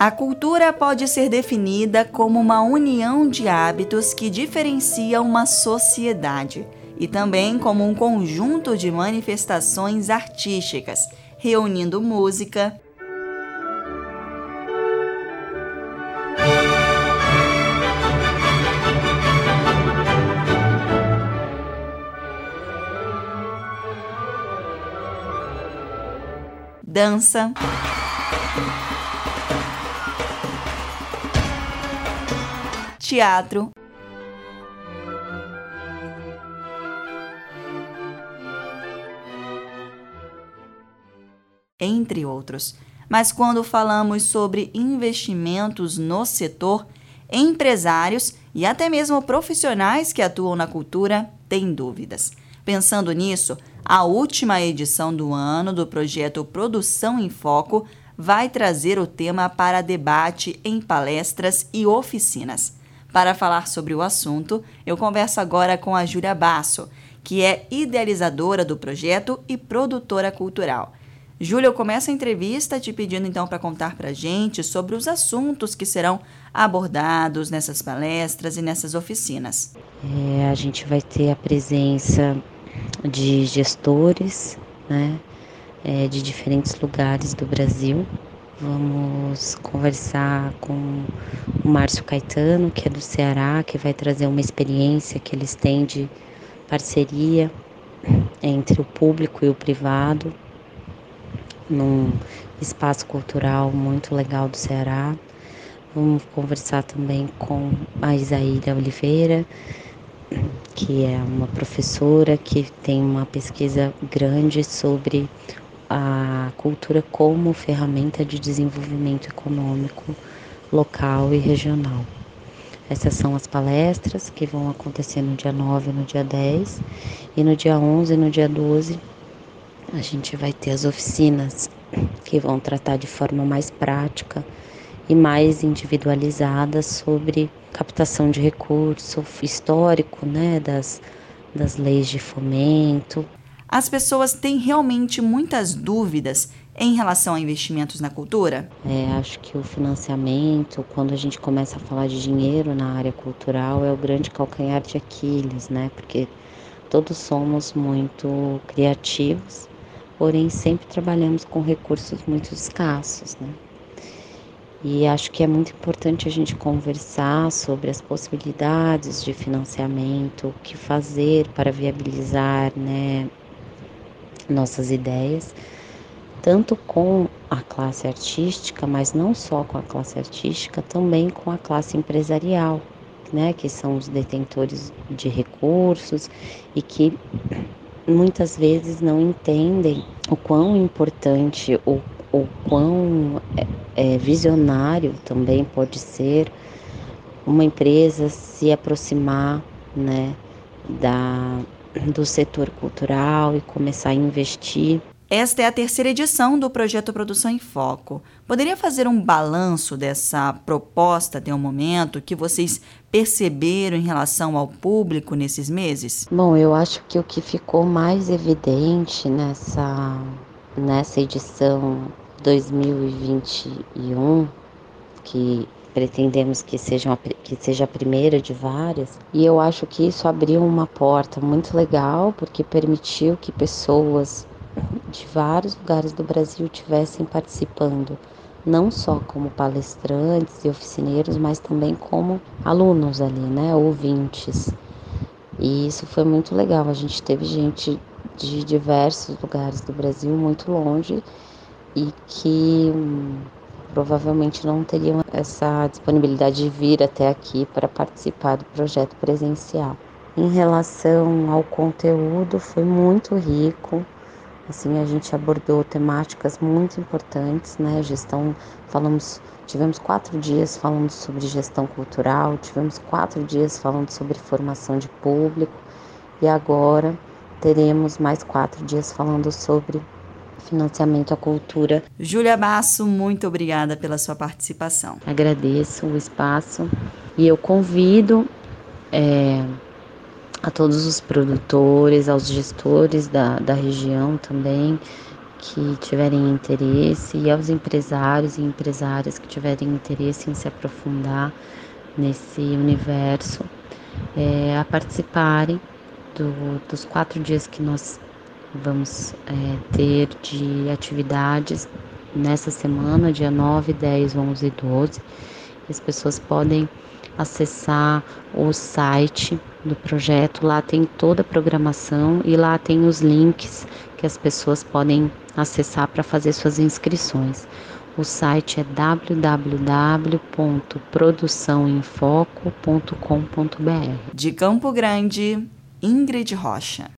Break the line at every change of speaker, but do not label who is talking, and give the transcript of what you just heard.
A cultura pode ser definida como uma união de hábitos que diferencia uma sociedade e também como um conjunto de manifestações artísticas, reunindo música, dança. Teatro. Entre outros. Mas quando falamos sobre investimentos no setor, empresários e até mesmo profissionais que atuam na cultura têm dúvidas. Pensando nisso, a última edição do ano do projeto Produção em Foco vai trazer o tema para debate em palestras e oficinas. Para falar sobre o assunto, eu converso agora com a Júlia Basso, que é idealizadora do projeto e produtora cultural. Júlia, eu começo a entrevista te pedindo então para contar para a gente sobre os assuntos que serão abordados nessas palestras e nessas oficinas.
É, a gente vai ter a presença de gestores, né, é, de diferentes lugares do Brasil. Vamos conversar com o Márcio Caetano, que é do Ceará, que vai trazer uma experiência que eles têm de parceria entre o público e o privado, num espaço cultural muito legal do Ceará. Vamos conversar também com a Isaíra Oliveira, que é uma professora que tem uma pesquisa grande sobre a cultura como ferramenta de desenvolvimento econômico local e regional. Essas são as palestras que vão acontecer no dia 9 e no dia 10. E no dia 11 e no dia 12 a gente vai ter as oficinas que vão tratar de forma mais prática e mais individualizada sobre captação de recurso histórico, né, das, das leis de fomento.
As pessoas têm realmente muitas dúvidas em relação a investimentos na cultura?
É, acho que o financiamento, quando a gente começa a falar de dinheiro na área cultural, é o grande calcanhar de Aquiles, né? Porque todos somos muito criativos, porém sempre trabalhamos com recursos muito escassos, né? E acho que é muito importante a gente conversar sobre as possibilidades de financiamento, o que fazer para viabilizar né, nossas ideias, tanto com a classe artística, mas não só com a classe artística, também com a classe empresarial, né, que são os detentores de recursos e que muitas vezes não entendem o quão importante ou o quão é, é, visionário também pode ser uma empresa se aproximar né, da, do setor cultural e começar a investir.
Esta é a terceira edição do projeto Produção em Foco. Poderia fazer um balanço dessa proposta até o momento que vocês perceberam em relação ao público nesses meses?
Bom, eu acho que o que ficou mais evidente nessa, nessa edição 2021, que pretendemos que seja, uma, que seja a primeira de várias, e eu acho que isso abriu uma porta muito legal, porque permitiu que pessoas de vários lugares do Brasil tivessem participando, não só como palestrantes e oficineiros, mas também como alunos ali, né, ouvintes. E isso foi muito legal. A gente teve gente de diversos lugares do Brasil, muito longe, e que hum, provavelmente não teriam essa disponibilidade de vir até aqui para participar do projeto presencial. Em relação ao conteúdo, foi muito rico. Assim, a gente abordou temáticas muito importantes, né? Gestão, falamos, tivemos quatro dias falando sobre gestão cultural, tivemos quatro dias falando sobre formação de público e agora teremos mais quatro dias falando sobre financiamento à cultura.
Júlia Basso, muito obrigada pela sua participação.
Agradeço o espaço e eu convido é, a todos os produtores, aos gestores da, da região também, que tiverem interesse e aos empresários e empresárias que tiverem interesse em se aprofundar nesse universo é, a participarem do, dos quatro dias que nós vamos é, ter de atividades nessa semana, dia 9, 10, 11 e 12. As pessoas podem acessar o site do projeto, lá tem toda a programação e lá tem os links que as pessoas podem acessar para fazer suas inscrições. O site é www.produçãoemfoco.com.br.
De Campo Grande, Ingrid Rocha.